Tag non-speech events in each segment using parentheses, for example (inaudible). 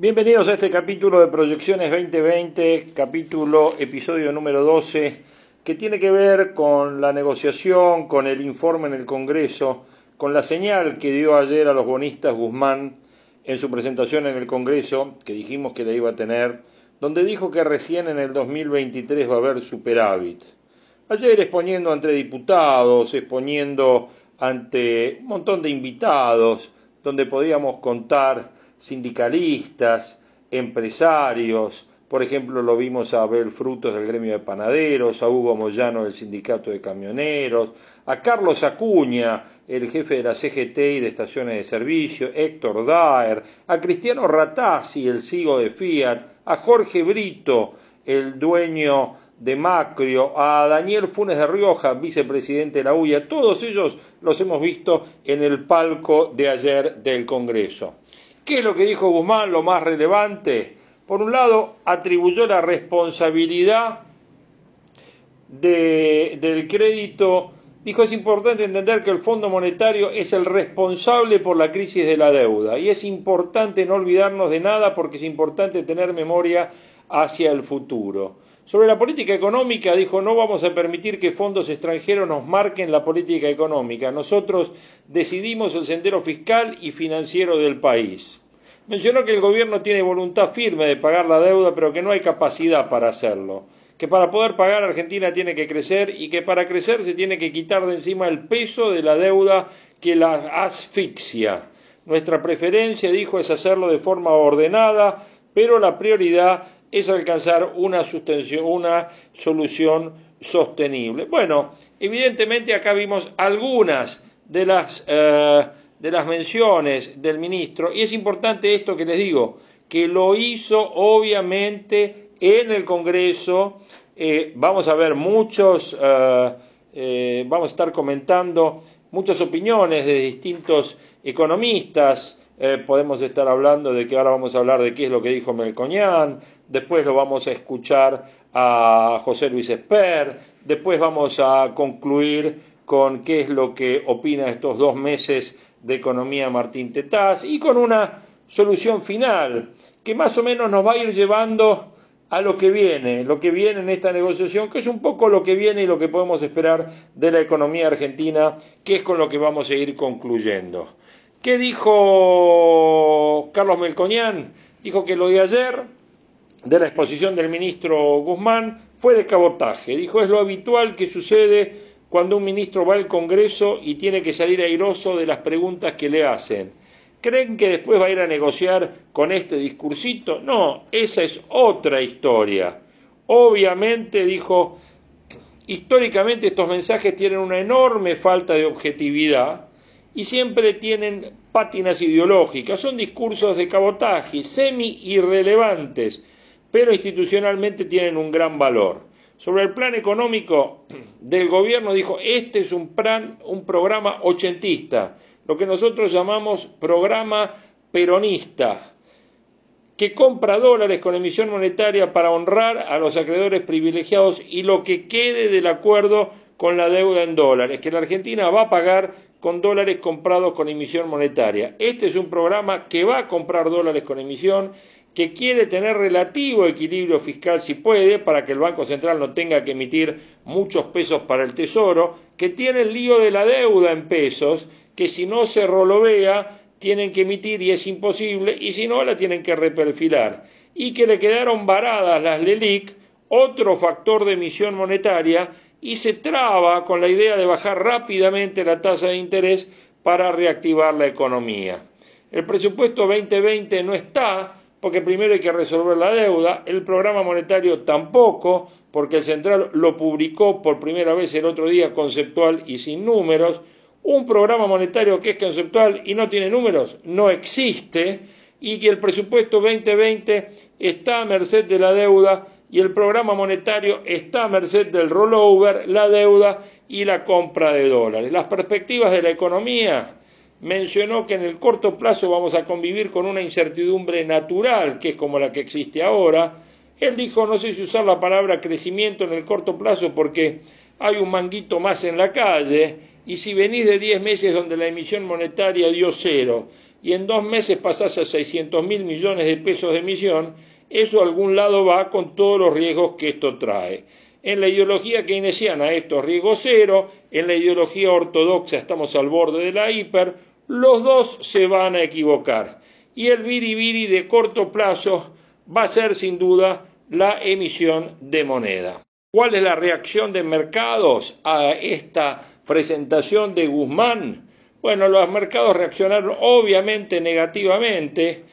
Bienvenidos a este capítulo de Proyecciones 2020, capítulo, episodio número 12, que tiene que ver con la negociación, con el informe en el Congreso, con la señal que dio ayer a los bonistas Guzmán en su presentación en el Congreso, que dijimos que la iba a tener, donde dijo que recién en el 2023 va a haber superávit. Ayer exponiendo ante diputados, exponiendo ante un montón de invitados, donde podíamos contar sindicalistas, empresarios, por ejemplo, lo vimos a Abel Frutos del gremio de panaderos, a Hugo Moyano del sindicato de camioneros, a Carlos Acuña, el jefe de la CGT y de estaciones de servicio, Héctor Daer, a Cristiano Ratazzi, el CEO de Fiat, a Jorge Brito, el dueño de Macrio, a Daniel Funes de Rioja, vicepresidente de la UIA, todos ellos los hemos visto en el palco de ayer del Congreso. ¿Qué es lo que dijo Guzmán? Lo más relevante. Por un lado, atribuyó la responsabilidad de, del crédito. Dijo, es importante entender que el Fondo Monetario es el responsable por la crisis de la deuda y es importante no olvidarnos de nada porque es importante tener memoria hacia el futuro. Sobre la política económica dijo, no vamos a permitir que fondos extranjeros nos marquen la política económica. Nosotros decidimos el sendero fiscal y financiero del país. Mencionó que el gobierno tiene voluntad firme de pagar la deuda, pero que no hay capacidad para hacerlo. Que para poder pagar Argentina tiene que crecer y que para crecer se tiene que quitar de encima el peso de la deuda que la asfixia. Nuestra preferencia, dijo, es hacerlo de forma ordenada, pero la prioridad es alcanzar una, una solución sostenible. Bueno, evidentemente acá vimos algunas de las eh, de las menciones del ministro, y es importante esto que les digo, que lo hizo obviamente en el Congreso, eh, vamos a ver muchos, eh, eh, vamos a estar comentando muchas opiniones de distintos economistas, podemos estar hablando de que ahora vamos a hablar de qué es lo que dijo Melcoñán, después lo vamos a escuchar a José Luis Esper, después vamos a concluir con qué es lo que opina estos dos meses de Economía Martín Tetaz y con una solución final que más o menos nos va a ir llevando a lo que viene, lo que viene en esta negociación, que es un poco lo que viene y lo que podemos esperar de la economía argentina, que es con lo que vamos a ir concluyendo. ¿Qué dijo Carlos Melcoñán? Dijo que lo de ayer, de la exposición del ministro Guzmán, fue de cabotaje. Dijo, es lo habitual que sucede cuando un ministro va al Congreso y tiene que salir airoso de las preguntas que le hacen. ¿Creen que después va a ir a negociar con este discursito? No, esa es otra historia. Obviamente, dijo, históricamente estos mensajes tienen una enorme falta de objetividad y siempre tienen pátinas ideológicas, son discursos de cabotaje, semi irrelevantes, pero institucionalmente tienen un gran valor. Sobre el plan económico del gobierno dijo, este es un, plan, un programa ochentista, lo que nosotros llamamos programa peronista, que compra dólares con emisión monetaria para honrar a los acreedores privilegiados y lo que quede del acuerdo con la deuda en dólares, que la Argentina va a pagar con dólares comprados con emisión monetaria. Este es un programa que va a comprar dólares con emisión que quiere tener relativo equilibrio fiscal si puede, para que el Banco Central no tenga que emitir muchos pesos para el Tesoro, que tiene el lío de la deuda en pesos, que si no se rolovea tienen que emitir y es imposible, y si no la tienen que reperfilar, y que le quedaron varadas las LELIC, otro factor de emisión monetaria, y se traba con la idea de bajar rápidamente la tasa de interés para reactivar la economía. El presupuesto 2020 no está, porque primero hay que resolver la deuda, el programa monetario tampoco, porque el central lo publicó por primera vez el otro día conceptual y sin números, un programa monetario que es conceptual y no tiene números no existe, y que el presupuesto 2020 está a merced de la deuda y el programa monetario está a merced del rollover, la deuda y la compra de dólares. Las perspectivas de la economía mencionó que en el corto plazo vamos a convivir con una incertidumbre natural, que es como la que existe ahora. Él dijo, no sé si usar la palabra crecimiento en el corto plazo porque hay un manguito más en la calle, y si venís de 10 meses donde la emisión monetaria dio cero, y en dos meses pasás a 600 mil millones de pesos de emisión, eso a algún lado va con todos los riesgos que esto trae. En la ideología keynesiana esto es riesgo cero, en la ideología ortodoxa estamos al borde de la hiper, los dos se van a equivocar. Y el biribiri de corto plazo va a ser sin duda la emisión de moneda. ¿Cuál es la reacción de mercados a esta presentación de Guzmán? Bueno, los mercados reaccionaron obviamente negativamente,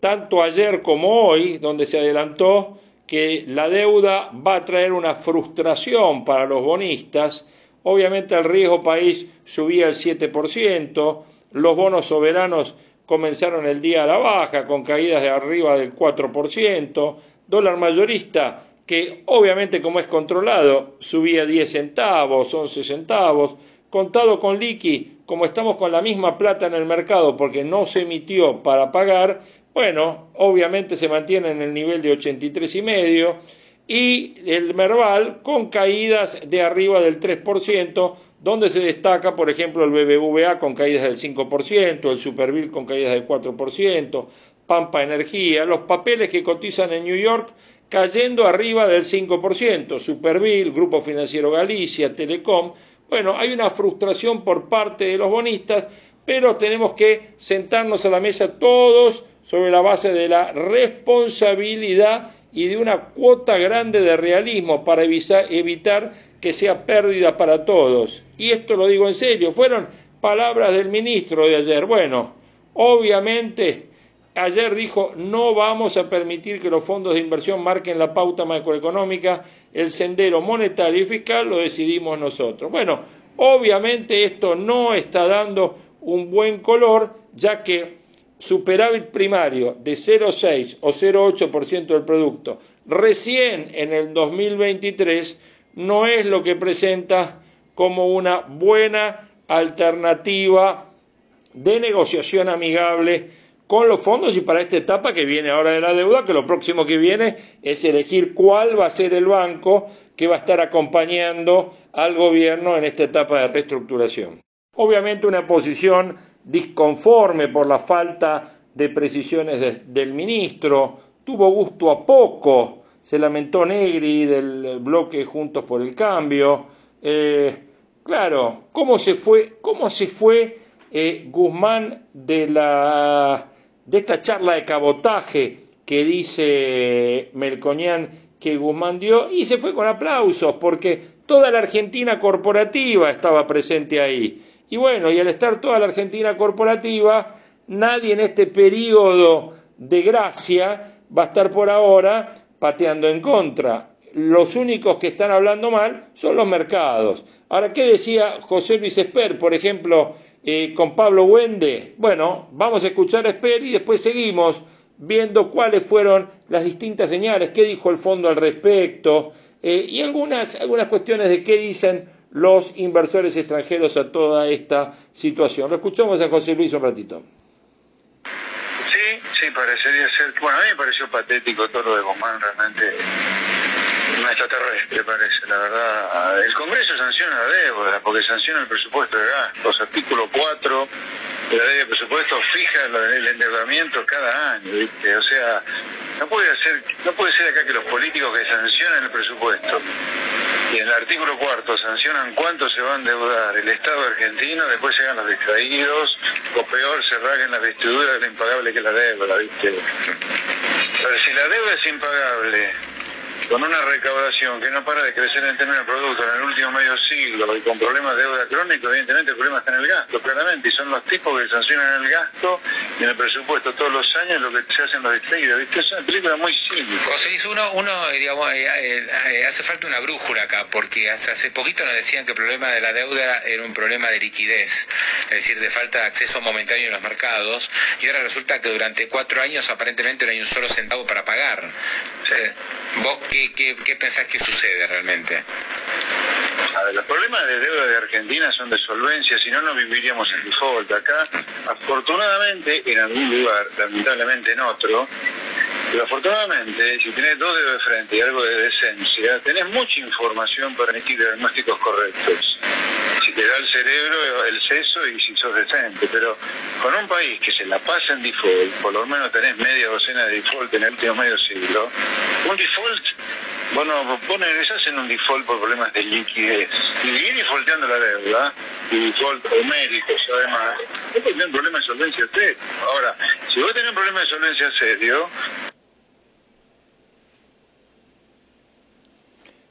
tanto ayer como hoy, donde se adelantó que la deuda va a traer una frustración para los bonistas. Obviamente el riesgo país subía el 7%, los bonos soberanos comenzaron el día a la baja con caídas de arriba del 4%, dólar mayorista que obviamente como es controlado subía 10 centavos, 11 centavos, contado con liqui, como estamos con la misma plata en el mercado porque no se emitió para pagar, bueno, obviamente se mantiene en el nivel de 83 y medio y el Merval con caídas de arriba del 3%, donde se destaca, por ejemplo, el BBVA con caídas del 5%, el Superville con caídas del 4%, Pampa Energía, los papeles que cotizan en New York cayendo arriba del 5%, Superville, Grupo Financiero Galicia, Telecom. Bueno, hay una frustración por parte de los bonistas, pero tenemos que sentarnos a la mesa todos sobre la base de la responsabilidad y de una cuota grande de realismo para evitar que sea pérdida para todos. Y esto lo digo en serio, fueron palabras del ministro de ayer. Bueno, obviamente ayer dijo no vamos a permitir que los fondos de inversión marquen la pauta macroeconómica, el sendero monetario y fiscal lo decidimos nosotros. Bueno, obviamente esto no está dando un buen color, ya que superávit primario de 0,6 o 0,8% del producto recién en el 2023 no es lo que presenta como una buena alternativa de negociación amigable con los fondos y para esta etapa que viene ahora de la deuda, que lo próximo que viene es elegir cuál va a ser el banco que va a estar acompañando al gobierno en esta etapa de reestructuración. Obviamente una posición disconforme por la falta de precisiones del ministro, tuvo gusto a poco, se lamentó Negri del bloque Juntos por el Cambio. Eh, claro, ¿cómo se fue, cómo se fue eh, Guzmán de, la, de esta charla de cabotaje que dice Melconian que Guzmán dio? Y se fue con aplausos, porque toda la Argentina corporativa estaba presente ahí. Y bueno, y al estar toda la Argentina corporativa, nadie en este periodo de gracia va a estar por ahora pateando en contra. Los únicos que están hablando mal son los mercados. Ahora, ¿qué decía José Luis Esper, por ejemplo, eh, con Pablo Wende? Bueno, vamos a escuchar a Esper y después seguimos viendo cuáles fueron las distintas señales, qué dijo el fondo al respecto eh, y algunas, algunas cuestiones de qué dicen los inversores extranjeros a toda esta situación. Lo escuchamos a José Luis un ratito. Sí, sí, parecería ser. Bueno, a mí me pareció patético todo lo de Guzmán, realmente. Un extraterrestre parece, la verdad. El Congreso sanciona la deuda, porque sanciona el presupuesto de gastos. Artículo 4 de la ley de presupuesto fija el endeudamiento cada año, ¿viste? O sea, no puede, ser, no puede ser acá que los políticos que sancionan el presupuesto y en el artículo cuarto sancionan cuánto se va a endeudar el Estado argentino, después llegan los distraídos, o peor, se raguen las vestiduras de lo impagable que la deuda, ¿viste? Pero si la deuda es impagable, con una recaudación que no para de crecer en términos de producto en el último medio siglo y con problemas de deuda crónico, evidentemente el problema está en el gasto, claramente, y son los tipos que sancionan el gasto y en el presupuesto todos los años lo que se hacen los distraídos, ¿viste? Es una película muy simple. José Luis, uno, uno digamos, eh, eh, hace falta una brújula acá, porque hace, hace poquito nos decían que el problema de la deuda era un problema de liquidez, es decir, de falta de acceso momentáneo en los mercados, y ahora resulta que durante cuatro años aparentemente no hay un solo centavo para pagar. ¿Vos qué, qué, qué pensás que sucede realmente? Los problemas de deuda de Argentina son de solvencia, si no, no viviríamos en default. Acá, afortunadamente, en algún lugar, lamentablemente en otro, pero afortunadamente, si tenés dos dedos de frente y algo de decencia, tenés mucha información para emitir diagnósticos correctos. Si te da el cerebro el seso y si sos decente. Pero con un país que se la pasa en default, por lo menos tenés media docena de default en el último medio siglo, un default bueno, vos ingresás en un default por problemas de liquidez. Y seguir defaulteando la deuda, y default homéricos además, vos tenés un problema de solvencia serio. Ahora, si vos tenés un problema de solvencia serio,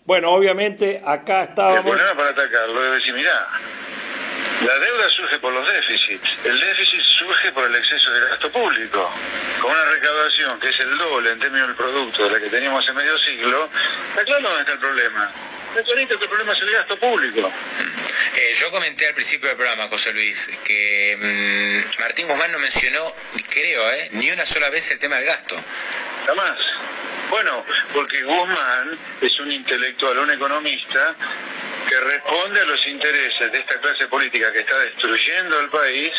Bueno, obviamente acá estábamos... Para atacarlo decir, mirá, la deuda surge por los déficits. El déficit surge por el exceso de gasto público. Con una recaudación que es el doble en términos del producto de la que teníamos hace medio siglo, está claro dónde está el problema. Está clarito que el problema es el gasto público. Eh, yo comenté al principio del programa, José Luis, que mm, Martín Guzmán no mencionó, creo, eh, ni una sola vez el tema del gasto. Jamás. Bueno, porque Guzmán es un intelectual, un economista que responde a los intereses de esta clase política que está destruyendo el país,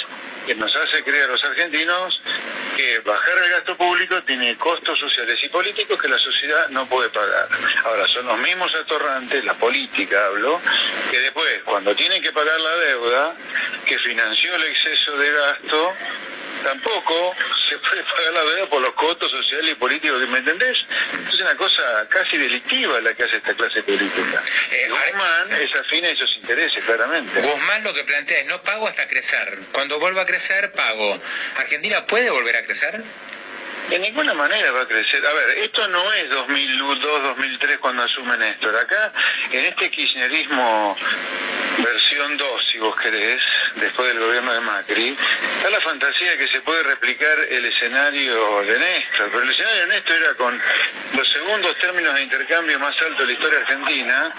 que nos hace creer a los argentinos que bajar el gasto público tiene costos sociales y políticos que la sociedad no puede pagar. Ahora, son los mismos atorrantes, la política hablo, que después, cuando tienen que pagar la deuda, que financió el exceso de gasto, tampoco pagar la deuda por los costos sociales y políticos, ¿me entendés? Es una cosa casi delictiva la que hace esta clase política. Eh, Guzmán es afín a esos intereses, claramente. Guzmán lo que plantea es no pago hasta crecer. Cuando vuelva a crecer, pago. ¿Argentina puede volver a crecer? De ninguna manera va a crecer. A ver, esto no es 2002, 2003 cuando asume Néstor. Acá, en este kirchnerismo versión 2, si vos querés, después del gobierno de Macri, está la fantasía de que se puede replicar el escenario de Néstor. Pero el escenario de Néstor era con los segundos términos de intercambio más altos de la historia argentina,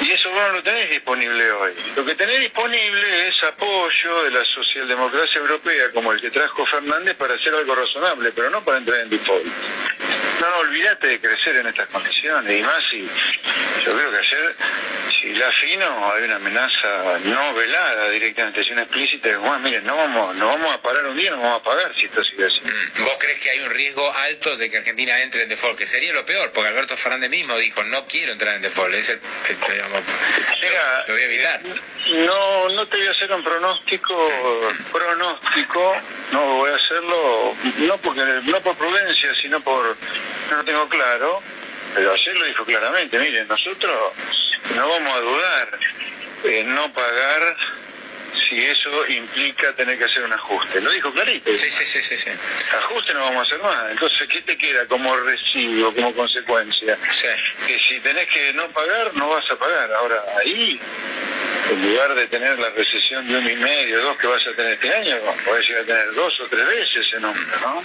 y eso vos no lo tenés disponible hoy. Lo que tenés disponible es apoyo de la socialdemocracia europea, como el que trajo Fernández, para hacer algo razonable, pero no para entrar en default. No, no, olvídate de crecer en estas condiciones. Y más si, yo creo que ayer, si la fino, hay una amenaza no velada directamente, sino explícita, de Juan, miren, no vamos, no vamos a parar un día, no vamos a pagar si esto sigue así. Mm, ¿Vos crees que hay un riesgo alto de que Argentina entre en default? Que sería lo peor, porque Alberto Fernández mismo dijo, no quiero entrar en default. Es el, el- digamos, Mira, lo voy a evitar. No, no te voy a hacer un pronóstico, pronóstico, no voy a hacerlo, no porque no por prudencia, sino por, no lo tengo claro, pero ayer lo dijo claramente, miren, nosotros no vamos a dudar en no pagar si eso implica tener que hacer un ajuste. Lo dijo clarito. Sí, sí, sí, sí, sí. Ajuste no vamos a hacer más. Entonces, ¿qué te queda como residuo, como consecuencia? Sí. que si tenés que no pagar, no vas a pagar. Ahora, ahí, en lugar de tener la recesión de un y medio, dos que vas a tener este año, podés llegar a tener dos o tres veces ese número, ¿no?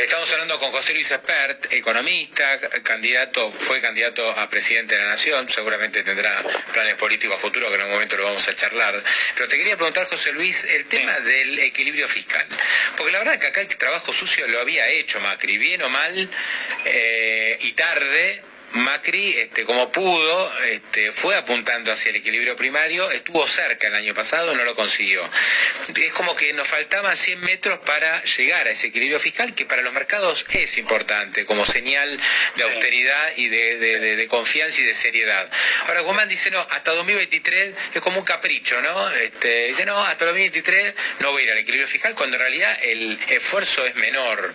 Estamos hablando con José Luis Espert, economista, candidato, fue candidato a presidente de la Nación, seguramente tendrá planes políticos a futuro que en un momento lo vamos a charlar. Pero te quería preguntar, José Luis, el tema del equilibrio fiscal. Porque la verdad que acá el trabajo sucio lo había hecho Macri, bien o mal, eh, y tarde, Macri, este, como pudo, este, fue apuntando hacia el equilibrio primario, estuvo cerca el año pasado, no lo consiguió. Es como que nos faltaban 100 metros para llegar a ese equilibrio fiscal, que para los mercados es importante, como señal de austeridad y de, de- confianza y de seriedad. Ahora, Guzmán dice, no, hasta 2023 es como un capricho, ¿no? Este, dice, no, hasta 2023 no voy a ir al equilibrio fiscal, cuando en realidad el esfuerzo es menor.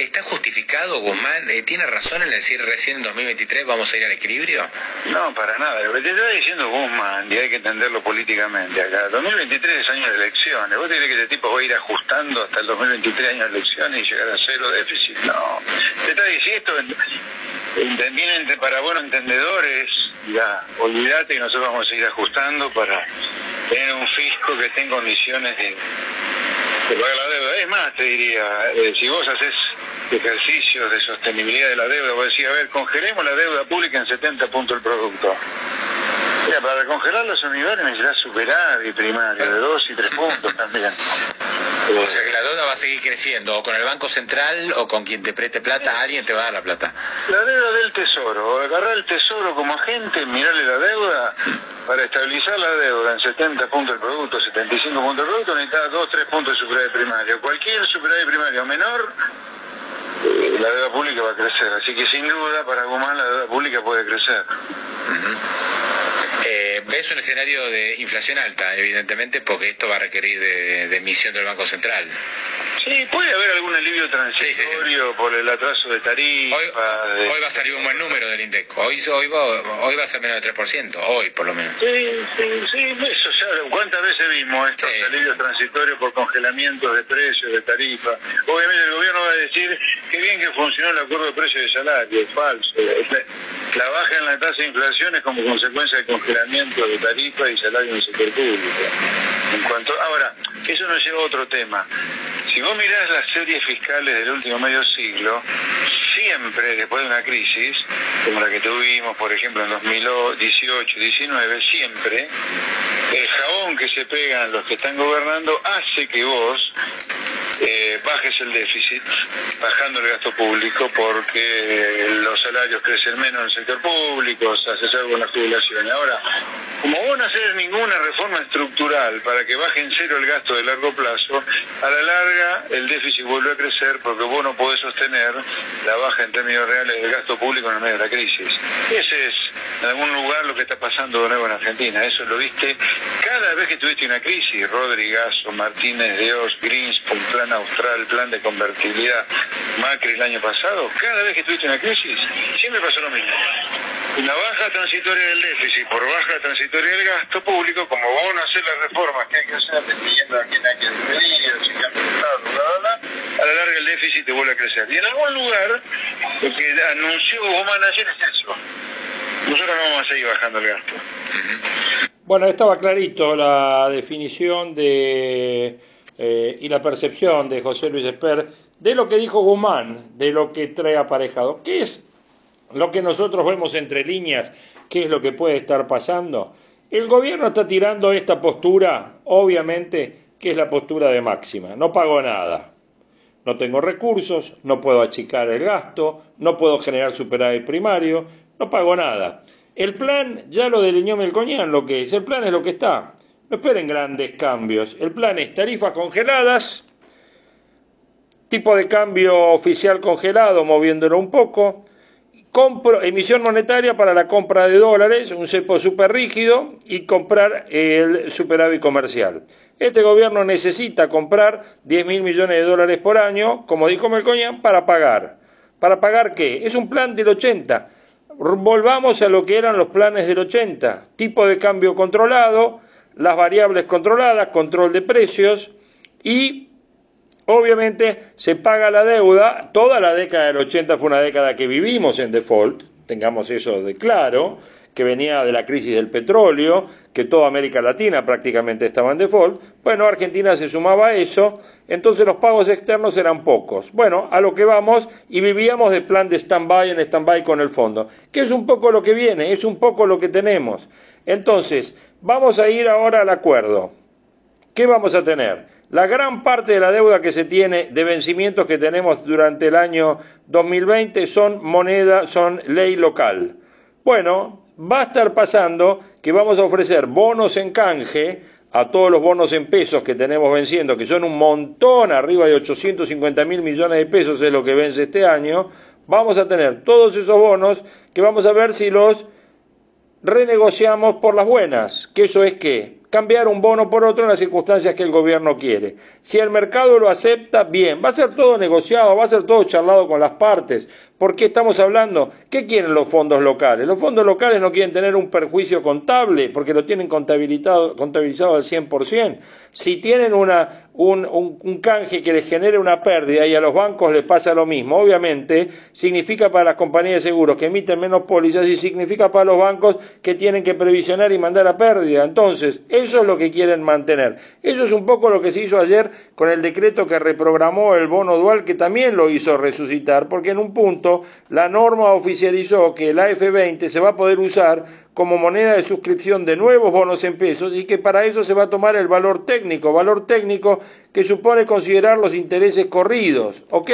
¿Está justificado, Guzmán? Eh, ¿Tiene razón en decir recién en 2023 vamos a ir al equilibrio? No, para nada. Lo que te está diciendo Guzmán, y hay que entenderlo políticamente acá, 2023 es año de elecciones. ¿Vos te crees que este tipo va a ir ajustando hasta el 2023 año de elecciones y llegar a cero déficit? No. Te está diciendo, entienden para buenos entendedores, ya, olvídate que nosotros vamos a seguir ajustando para tener un fisco que esté en condiciones de, de pagar la deuda. Es más, te diría, eh, si vos haces ejercicios de sostenibilidad de la deuda, vos decís, a ver, congelemos la deuda pública en 70 puntos el producto. Mira, para congelar los unidades necesitas superar y primario, de 2 y 3 puntos (laughs) también. O sea que la deuda va a seguir creciendo, o con el Banco Central o con quien te preste plata, alguien te va a dar la plata. La deuda del tesoro, agarrar el tesoro como agente, mirarle la deuda, para estabilizar la deuda en 70 puntos el producto, 75 puntos el producto, necesitas 2 3 puntos de superávit primario. Cualquier superávit primario menor, la deuda pública va a crecer. Así que sin duda, para Guzmán la deuda pública puede crecer. Eh, Eh, ves un escenario de inflación alta, evidentemente, porque esto va a requerir de emisión del Banco Central. Sí, puede haber algún alivio transitorio por el atraso de tarifa. Hoy, va a salir un buen número del INDEC. Hoy, hoy, va, hoy va a ser menos del 3%, hoy por lo menos. Sí, sí, sí, eso ya, ¿cuántas veces vimos estos alivios transitorios por congelamiento de precios, de tarifa? Obviamente el gobierno va a decir que bien que funcionó el acuerdo de precios de salario, es falso. La baja en la tasa de inflación es como consecuencia del congelamiento de tarifa y salario en el sector público. En cuanto, ahora, eso nos lleva a otro tema. Si vos mirás las series fiscales del último medio siglo, siempre después de una crisis, como la que tuvimos, por ejemplo, en 2018-19, siempre el jabón que se pegan los que están gobernando hace que vos eh, bajes el déficit, bajando el gasto público, porque los salarios crecen menos en el sector público, se hace algo con la jubilación. Ahora, como vos no haces ninguna reforma estructural para que baje en cero el gasto de largo plazo, a la larga el déficit vuelve a crecer porque vos no podés sostener la baja en términos reales del gasto público en el medio de la crisis. Ese es en algún lugar lo que está pasando de nuevo en Argentina. Eso lo viste cada vez que tuviste una crisis, Rodrigazo, Martínez de Oz, Greenspoon, Plan Austral, Plan de Convertibilidad, Macri el año pasado, cada vez que tuviste una crisis, siempre pasó lo mismo. Una baja transitoria del déficit por baja transitoria del gasto público, como vos no hacer las reformas que hay que hacer, dependiendo a quién hay que despedir, si cambia el Estado, bla, bla, bla, a la larga el déficit te vuelve a crecer. Y en algún lugar, lo que anunció Guzmán ayer es eso. Nosotros no vamos a seguir bajando el gasto. Bueno, estaba clarito la definición de eh, y la percepción de José Luis Esper de lo que dijo Guzmán, de lo que trae aparejado. ¿Qué es lo que nosotros vemos entre líneas? ¿Qué es lo que puede estar pasando? El gobierno está tirando esta postura, obviamente, que es la postura de máxima. No pago nada. No tengo recursos, no puedo achicar el gasto, no puedo generar superávit primario, no pago nada. El plan, ya lo delineó Melcoñán lo que es, el plan es lo que está. No esperen grandes cambios. El plan es tarifas congeladas, tipo de cambio oficial congelado, moviéndolo un poco, emisión monetaria para la compra de dólares, un cepo súper rígido y comprar el superávit comercial. Este gobierno necesita comprar 10 mil millones de dólares por año, como dijo Melcoñán, para pagar. ¿Para pagar qué? Es un plan del 80 volvamos a lo que eran los planes del 80, tipo de cambio controlado, las variables controladas, control de precios y obviamente se paga la deuda, toda la década del 80 fue una década que vivimos en default, tengamos eso de claro, que venía de la crisis del petróleo, que toda América Latina prácticamente estaba en default, bueno, Argentina se sumaba a eso, entonces los pagos externos eran pocos. Bueno, a lo que vamos y vivíamos de plan de stand-by en stand-by con el fondo, que es un poco lo que viene, es un poco lo que tenemos. Entonces, vamos a ir ahora al acuerdo. ¿Qué vamos a tener? La gran parte de la deuda que se tiene de vencimientos que tenemos durante el año 2020 son moneda, son ley local. Bueno, va a estar pasando que vamos a ofrecer bonos en canje a todos los bonos en pesos que tenemos venciendo, que son un montón, arriba de 850 mil millones de pesos es lo que vence este año, vamos a tener todos esos bonos que vamos a ver si los renegociamos por las buenas, que eso es que cambiar un bono por otro en las circunstancias que el gobierno quiere. Si el mercado lo acepta, bien, va a ser todo negociado, va a ser todo charlado con las partes. ¿Por qué estamos hablando? ¿Qué quieren los fondos locales? Los fondos locales no quieren tener un perjuicio contable porque lo tienen contabilizado, contabilizado al 100%. Si tienen una, un, un, canje que les genere una pérdida y a los bancos les pasa lo mismo, obviamente significa para las compañías de seguros que emiten menos pólizas y significa para los bancos que tienen que previsionar y mandar a pérdida. Entonces, eso es lo que quieren mantener. Eso es un poco lo que se hizo ayer con el decreto que reprogramó el bono dual, que también lo hizo resucitar, porque en un punto la norma oficializó que el AF20 se va a poder usar como moneda de suscripción de nuevos bonos en pesos y que para eso se va a tomar el valor técnico, valor técnico que supone considerar los intereses corridos, ¿ok?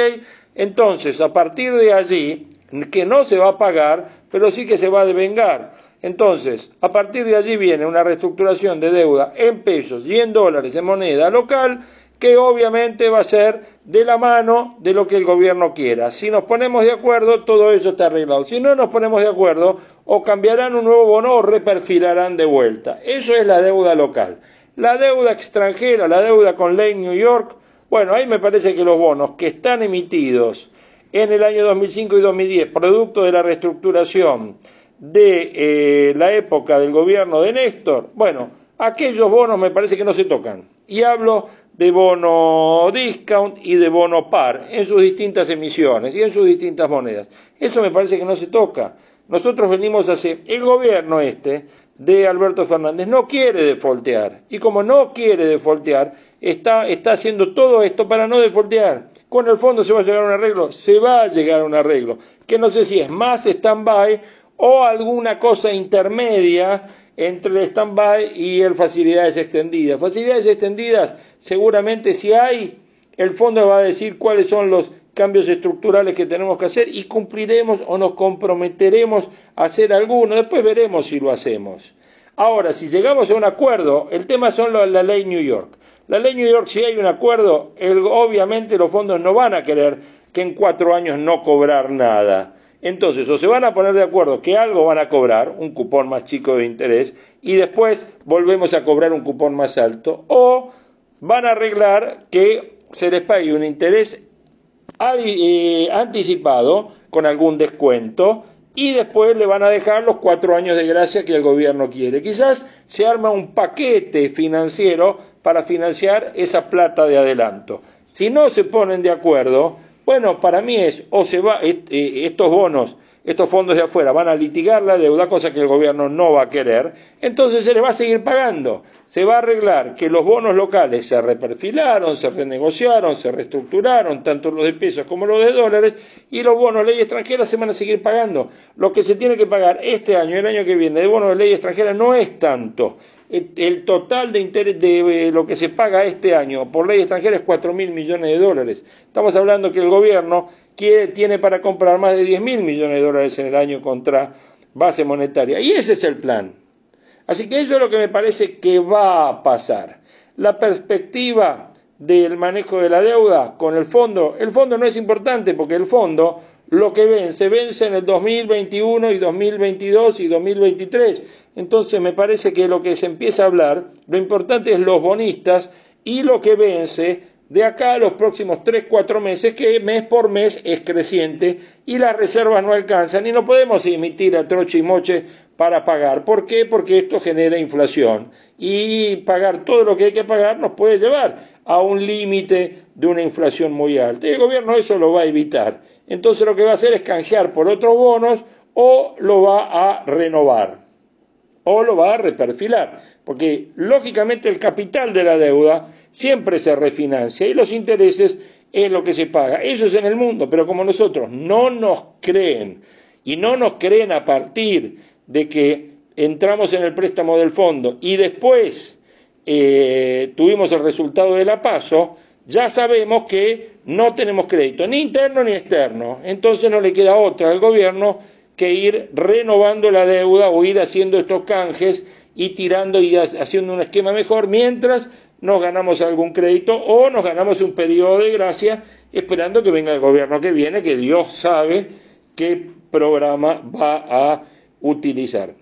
Entonces, a partir de allí, que no se va a pagar, pero sí que se va a devengar. Entonces, a partir de allí viene una reestructuración de deuda en pesos y en dólares en moneda local que obviamente va a ser de la mano de lo que el gobierno quiera. Si nos ponemos de acuerdo, todo eso está arreglado. Si no nos ponemos de acuerdo, o cambiarán un nuevo bono o reperfilarán de vuelta. Eso es la deuda local. La deuda extranjera, la deuda con ley New York, bueno, ahí me parece que los bonos que están emitidos en el año 2005 y 2010, producto de la reestructuración de eh, la época del gobierno de Néstor, bueno, aquellos bonos me parece que no se tocan. Y hablo de bono discount y de bono par en sus distintas emisiones y en sus distintas monedas. Eso me parece que no se toca. Nosotros venimos a hacer, el gobierno este de Alberto Fernández no quiere defoltear y como no quiere defoltear, está, está haciendo todo esto para no defoltear. Con el fondo se va a llegar a un arreglo, se va a llegar a un arreglo, que no sé si es más stand-by o alguna cosa intermedia entre el stand-by y el facilidades extendidas. Facilidades extendidas, seguramente si hay, el fondo va a decir cuáles son los cambios estructurales que tenemos que hacer y cumpliremos o nos comprometeremos a hacer alguno. Después veremos si lo hacemos. Ahora, si llegamos a un acuerdo, el tema son la ley New York. La ley New York, si hay un acuerdo, obviamente los fondos no van a querer que en cuatro años no cobrar nada. Entonces, o se van a poner de acuerdo que algo van a cobrar, un cupón más chico de interés, y después volvemos a cobrar un cupón más alto, o van a arreglar que se les pague un interés eh, anticipado con algún descuento y después le van a dejar los cuatro años de gracia que el gobierno quiere. Quizás se arma un paquete financiero para financiar esa plata de adelanto. Si no se ponen de acuerdo, bueno, para mí es, o se va, eh, estos bonos, estos fondos de afuera van a litigar la deuda, cosa que el gobierno no va a querer, entonces se les va a seguir pagando. Se va a arreglar que los bonos locales se reperfilaron, se renegociaron, se reestructuraron, tanto los de pesos como los de dólares, y los bonos de ley extranjera se van a seguir pagando. Lo que se tiene que pagar este año y el año que viene de bonos de ley extranjera no es tanto el total de interés de eh, lo que se paga este año por ley extranjera es cuatro mil millones de dólares. Estamos hablando que el gobierno tiene para comprar más de diez mil millones de dólares en el año contra base monetaria. Y ese es el plan. Así que eso es lo que me parece que va a pasar. La perspectiva del manejo de la deuda con el fondo, el fondo no es importante porque el fondo lo que vence, vence en el 2021 y 2022 y 2023. Entonces me parece que lo que se empieza a hablar, lo importante es los bonistas y lo que vence de acá a los próximos 3, 4 meses, que mes por mes es creciente y las reservas no alcanzan y no podemos emitir a troche y moche para pagar. ¿Por qué? Porque esto genera inflación y pagar todo lo que hay que pagar nos puede llevar a un límite de una inflación muy alta. Y el gobierno eso lo va a evitar. Entonces lo que va a hacer es canjear por otros bonos o lo va a renovar o lo va a reperfilar, porque lógicamente el capital de la deuda siempre se refinancia y los intereses es lo que se paga. Eso es en el mundo, pero como nosotros no nos creen y no nos creen a partir de que entramos en el préstamo del fondo y después eh, tuvimos el resultado de la paso, ya sabemos que no tenemos crédito, ni interno ni externo. Entonces no le queda otra al gobierno que ir renovando la deuda o ir haciendo estos canjes y tirando y haciendo un esquema mejor mientras nos ganamos algún crédito o nos ganamos un periodo de gracia esperando que venga el gobierno que viene, que Dios sabe qué programa va a utilizar.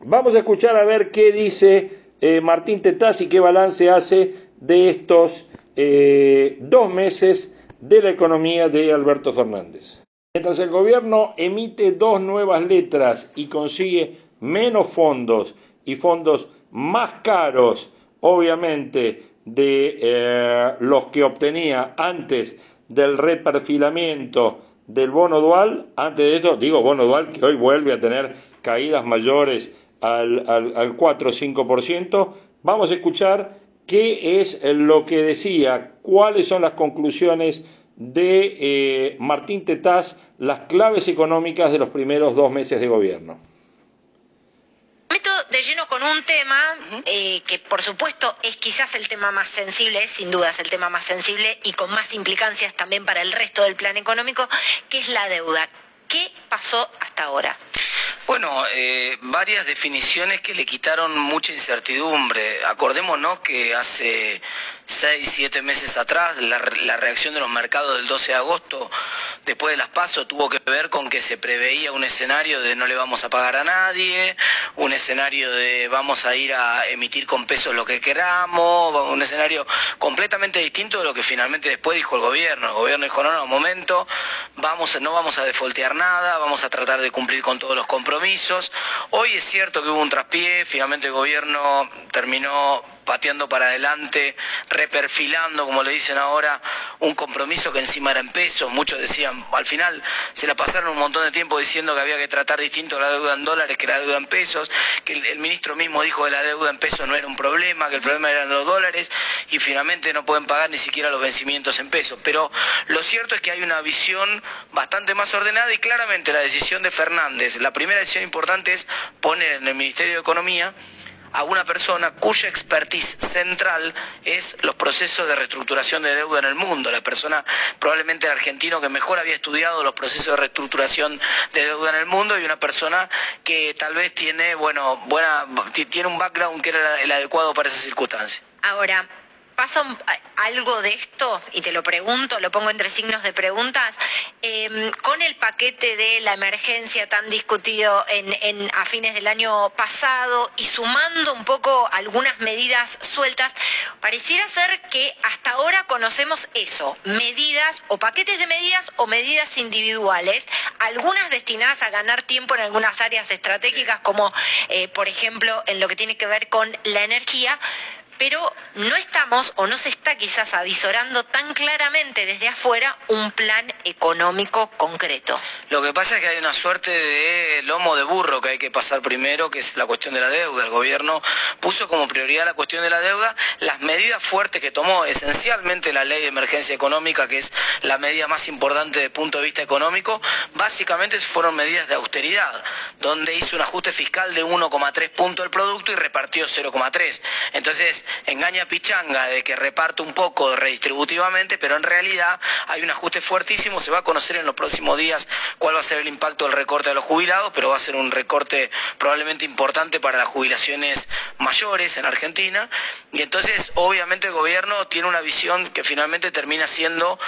Vamos a escuchar a ver qué dice eh, Martín Tetaz y qué balance hace de estos eh, dos meses de la economía de Alberto Fernández. Mientras el gobierno emite dos nuevas letras y consigue menos fondos y fondos más caros, obviamente, de eh, los que obtenía antes del reperfilamiento del bono dual, antes de esto, digo bono dual que hoy vuelve a tener caídas mayores al, al, al 4 o 5%, vamos a escuchar qué es lo que decía, cuáles son las conclusiones de eh, Martín Tetaz, las claves económicas de los primeros dos meses de gobierno. Meto de lleno con un tema eh, que por supuesto es quizás el tema más sensible, sin duda es el tema más sensible y con más implicancias también para el resto del plan económico, que es la deuda. ¿Qué pasó hasta ahora? Bueno, eh, varias definiciones que le quitaron mucha incertidumbre. Acordémonos que hace seis, siete meses atrás, la, reacción de los mercados del 12 de agosto, después de las pasos, tuvo que ver con que se preveía un escenario de no le vamos a pagar a nadie, un escenario de vamos a ir a emitir con pesos lo que queramos, un escenario completamente distinto de lo que finalmente después dijo el gobierno. El gobierno dijo, no, no, momento, vamos, no vamos a defoltear nada, vamos a tratar de cumplir con todos los compromisos. Hoy es cierto que hubo un traspié, finalmente el gobierno terminó pateando para adelante, reperfilando, como le dicen ahora, un compromiso que encima era en pesos. Muchos decían, al final se la pasaron un montón de tiempo diciendo que había que tratar distinto la deuda en dólares que la deuda en pesos, que el, ministro mismo dijo que la deuda en pesos no era un problema, que el problema eran los dólares y finalmente no pueden pagar ni siquiera los vencimientos en pesos. Pero lo cierto es que hay una visión bastante más ordenada y claramente la decisión de Fernández, la primera decisión importante es poner en el Ministerio de Economía a una persona cuya expertise central es los procesos de reestructuración de deuda en el mundo, la persona probablemente el argentino que mejor había estudiado los procesos de reestructuración de deuda en el mundo y una persona que tal vez tiene, bueno, buena, tiene un background que era el adecuado para esa circunstancia. Ahora, pasa algo de esto, y te lo pregunto, lo pongo entre signos de preguntas, em, con el paquete de la emergencia tan discutido a fines del año pasado y sumando un poco algunas medidas sueltas, pareciera ser que hasta ahora conocemos eso, medidas o paquetes de medidas o medidas individuales, algunas destinadas a ganar tiempo en algunas áreas estratégicas, como eh, por ejemplo en lo que tiene que ver con la energía, pero no estamos o no se está quizás avisorando tan claramente desde afuera un plan económico concreto. Lo que pasa es que hay una suerte de lomo de burro que hay que pasar primero, que es la cuestión de la deuda. El gobierno puso como prioridad la cuestión de la deuda, las medidas fuertes que tomó, esencialmente la ley de emergencia económica, que es la medida más importante desde el punto de vista económico, básicamente fueron medidas de austeridad, donde hizo un ajuste fiscal de 1,3 puntos del producto y repartió 0,3. Entonces, engaña pichanga de que reparte un poco redistributivamente, pero en realidad hay un ajuste fuertísimo. Se va a conocer en los próximos días cuál va a ser el impacto del recorte de los jubilados, pero va a ser un recorte probablemente importante para las jubilaciones mayores en Argentina. Y entonces, obviamente, el gobierno tiene una visión que finalmente termina siendo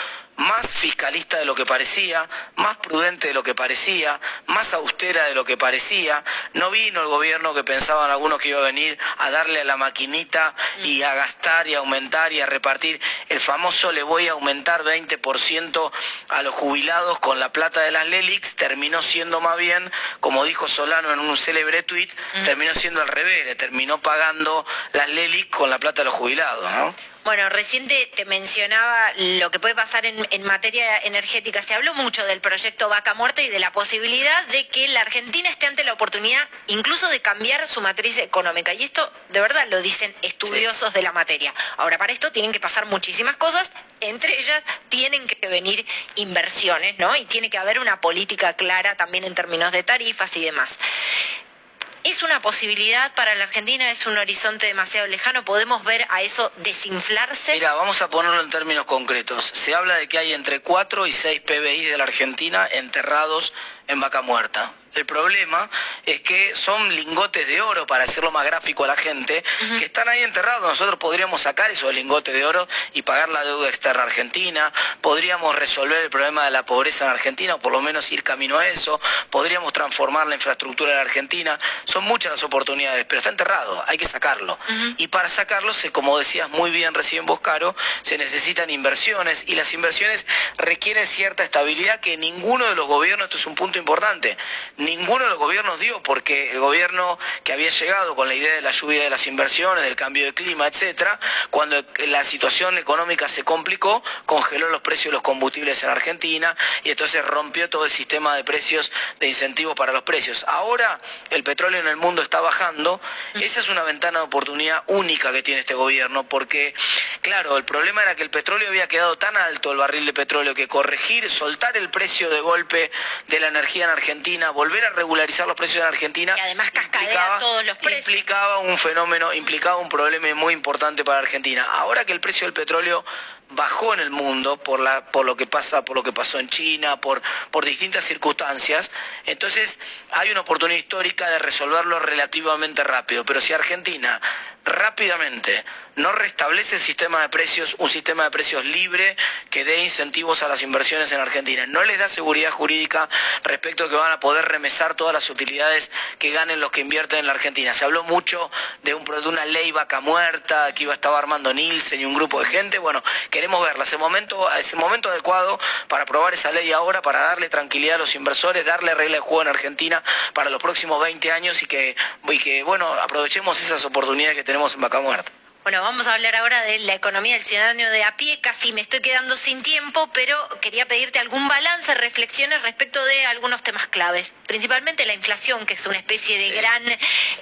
más fiscalista de lo que parecía, más prudente de lo que parecía, más austera de lo que parecía. No vino el gobierno que pensaban algunos que iba a venir a darle a la maquinita y a gastar y a aumentar y a repartir. El famoso le voy a aumentar 20% a los jubilados con la plata de las LELIX terminó siendo más bien, como dijo Solano en un célebre tuit, terminó siendo al revés, le terminó pagando las LELIX con la plata de los jubilados. ¿no? Bueno, recién te, mencionaba lo que puede pasar en, materia energética. Se habló mucho del proyecto Vaca Muerta y de la posibilidad de que la Argentina esté ante la oportunidad incluso de cambiar su matriz económica. Y esto de verdad lo dicen estudiosos de la materia. Ahora, para esto tienen que pasar muchísimas cosas. Entre ellas tienen que venir inversiones, ¿no? Y tiene que haber una política clara también en términos de tarifas y demás. ¿Es una posibilidad para la Argentina? ¿Es un horizonte demasiado lejano? ¿Podemos ver a eso desinflarse? Mira, vamos a ponerlo en términos concretos. Se habla de que hay entre 4 y 6 PBI de la Argentina enterrados en vaca muerta. El problema es que son lingotes de oro, para hacerlo más gráfico a la gente, que están ahí enterrados. Nosotros podríamos sacar esos lingotes de oro y pagar la deuda externa argentina, podríamos resolver el problema de la pobreza en Argentina, o por lo menos ir camino a eso, podríamos transformar la infraestructura de la Argentina. Son muchas las oportunidades, pero está enterrado, hay que sacarlo. Y para sacarlo, como decías muy bien recién vos, Caro, se necesitan inversiones y las inversiones requieren cierta estabilidad que ninguno de los gobiernos, esto es un punto importante, ninguno de los gobiernos dio, porque el gobierno que había llegado con la idea de la lluvia de las inversiones, del cambio de clima, etcétera, cuando la situación económica se complicó, congeló los precios de los combustibles en Argentina y entonces rompió todo el sistema de precios de incentivos para los precios. Ahora el petróleo en el mundo está bajando, esa es una ventana de oportunidad única que tiene este gobierno, porque claro, el problema era que el petróleo había quedado tan alto, el barril de petróleo, que corregir, soltar el precio de golpe de la energía en Argentina, volver volver a regularizar los precios en Argentina. Y además cascadea todos los precios. Implicaba un fenómeno, implicaba un problema muy importante para Argentina. Ahora que el precio del petróleo bajó en el mundo por, la, por lo que pasa, por lo que pasó en China, por, por distintas circunstancias. Entonces hay una oportunidad histórica de resolverlo relativamente rápido. Pero si Argentina rápidamente no restablece el sistema de precios, un sistema de precios libre que dé incentivos a las inversiones en Argentina. No les da seguridad jurídica respecto a que van a poder remesar todas las utilidades que ganen los que invierten en la Argentina. Se habló mucho de, un, de una ley vaca muerta que iba a estar armando Nielsen y un grupo de gente. Bueno, queremos verla. Es el momento, es el momento adecuado para aprobar esa ley ahora, para darle tranquilidad a los inversores, darle regla de juego en Argentina para los próximos 20 años y que, y que bueno, aprovechemos esas oportunidades que tenemos en vaca muerta. Bueno, vamos a hablar ahora de la economía del ciudadano de a pie. Casi me estoy quedando sin tiempo, pero quería pedirte algún balance, reflexiones respecto de algunos temas claves. Principalmente la inflación, que es una especie de gran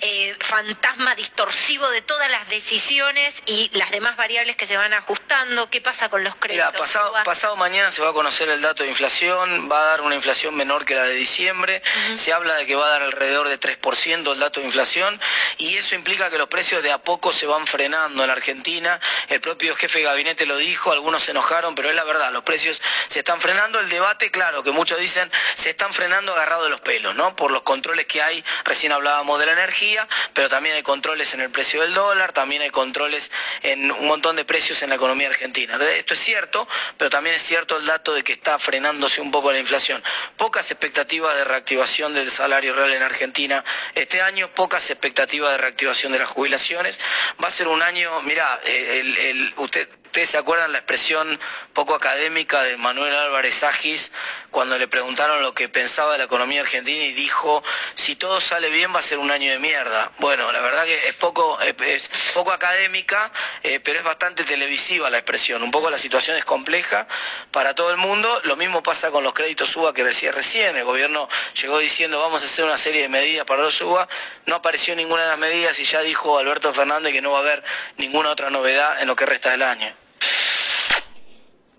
eh, fantasma distorsivo de todas las decisiones y las demás variables que se van ajustando. ¿Qué pasa con los créditos? Mira, pasado, mañana se va a conocer el dato de inflación. Va a dar una inflación menor que la de diciembre. Se habla de que va a dar alrededor de 3% el dato de inflación. Y eso implica que los precios de a poco se van frenando en la Argentina. El propio jefe de gabinete lo dijo, algunos se enojaron, pero es la verdad, los precios se están frenando. El debate, claro, que muchos dicen, se están frenando agarrado de los pelos, ¿no? Por los controles que hay, recién hablábamos de la energía, pero también hay controles en el precio del dólar, también hay controles en un montón de precios en la economía argentina. esto es cierto, pero también es cierto el dato de que está frenándose un poco la inflación. Pocas expectativas de reactivación del salario real en Argentina este año, pocas expectativas de reactivación de las jubilaciones. Va a ser un año mira, eh, el, usted, ustedes se acuerdan la expresión poco académica de Manuel Álvarez Agis cuando le preguntaron lo que pensaba de la economía argentina y dijo, si todo sale bien va a ser un año de mierda. Bueno, la verdad que es poco, es poco académica, eh, pero es bastante televisiva la expresión. Un poco la situación es compleja para todo el mundo. Lo mismo pasa con los créditos UBA que decía recién. El gobierno llegó diciendo vamos a hacer una serie de medidas para los UBA. No apareció ninguna de las medidas y ya dijo Alberto Fernández que no va a haber ninguna otra novedad en lo que resta del año.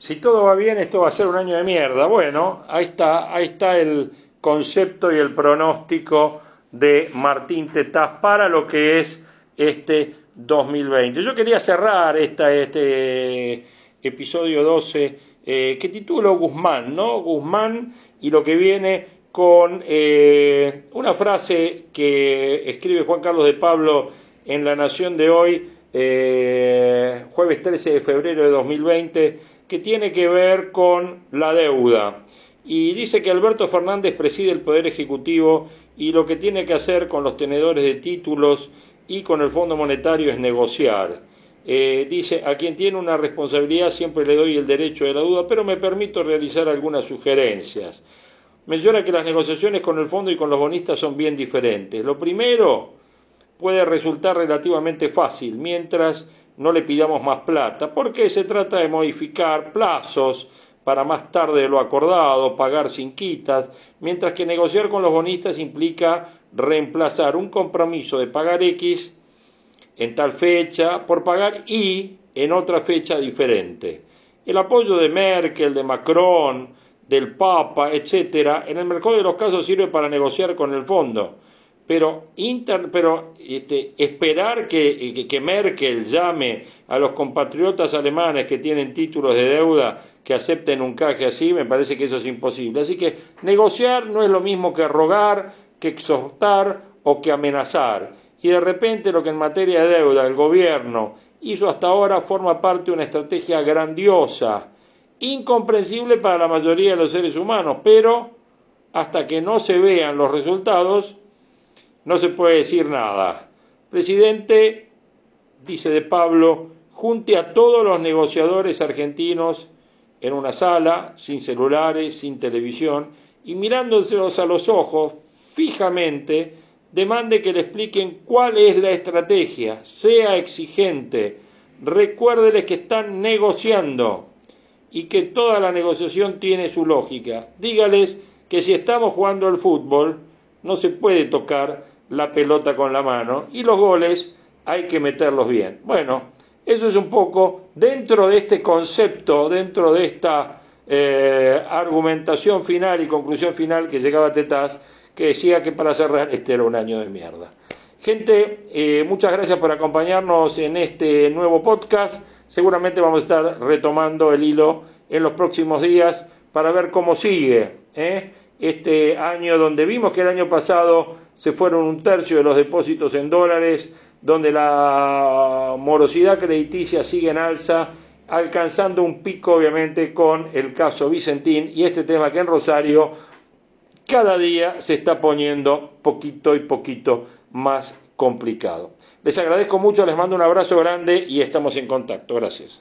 Si todo va bien, esto va a ser un año de mierda. Bueno, ahí está, ahí está el concepto y el pronóstico de Martín Tetaz para lo que es este 2020. Yo quería cerrar esta, este episodio 12 eh, que titulo Guzmán, ¿no? Guzmán y lo que viene con eh, una frase que escribe Juan Carlos de Pablo en La Nación de hoy eh, jueves 13 de febrero de 2020, que tiene que ver con la deuda. Y dice que Alberto Fernández preside el Poder Ejecutivo y lo que tiene que hacer con los tenedores de títulos y con el Fondo Monetario es negociar. Eh, dice, a quien tiene una responsabilidad siempre le doy el derecho de la duda, pero me permito realizar algunas sugerencias. Menciona que las negociaciones con el fondo y con los bonistas son bien diferentes. Lo primero, puede resultar relativamente fácil mientras no le pidamos más plata, porque se trata de modificar plazos para más tarde de lo acordado, pagar sin quitas, mientras que negociar con los bonistas implica reemplazar un compromiso de pagar X en tal fecha por pagar Y en otra fecha diferente. El apoyo de Merkel, de Macron, del Papa, etcétera, en el mercado de los casos sirve para negociar con el fondo pero, este, esperar que, que, Merkel llame a los compatriotas alemanes que tienen títulos de deuda que acepten un caje así, me parece que eso es imposible. Así que negociar no es lo mismo que rogar, que exhortar o que amenazar. Y de repente lo que en materia de deuda el gobierno hizo hasta ahora forma parte de una estrategia grandiosa, incomprensible para la mayoría de los seres humanos, pero hasta que no se vean los resultados, no se puede decir nada. Presidente, dice de Pablo, junte a todos los negociadores argentinos en una sala, sin celulares, sin televisión, y mirándoselos a los ojos fijamente, demande que le expliquen cuál es la estrategia, sea exigente, recuérdeles que están negociando y que toda la negociación tiene su lógica. Dígales que si estamos jugando al fútbol, no se puede tocar la pelota con la mano y los goles hay que meterlos bien. Bueno, eso es un poco dentro de este concepto, dentro de esta eh, argumentación final y conclusión final que llegaba Tetaz, que decía que para cerrar este era un año de mierda. Gente, eh, muchas gracias por acompañarnos en este nuevo podcast. seguramente vamos a estar retomando el hilo en los próximos días para ver cómo sigue ¿eh? este año donde vimos que el año pasado se fueron un tercio de los depósitos en dólares, donde la morosidad crediticia sigue en alza, alcanzando un pico obviamente con el caso Vicentín y este tema que en Rosario cada día se está poniendo poquito y poquito más complicado. Les agradezco mucho, les mando un abrazo grande y estamos en contacto. Gracias.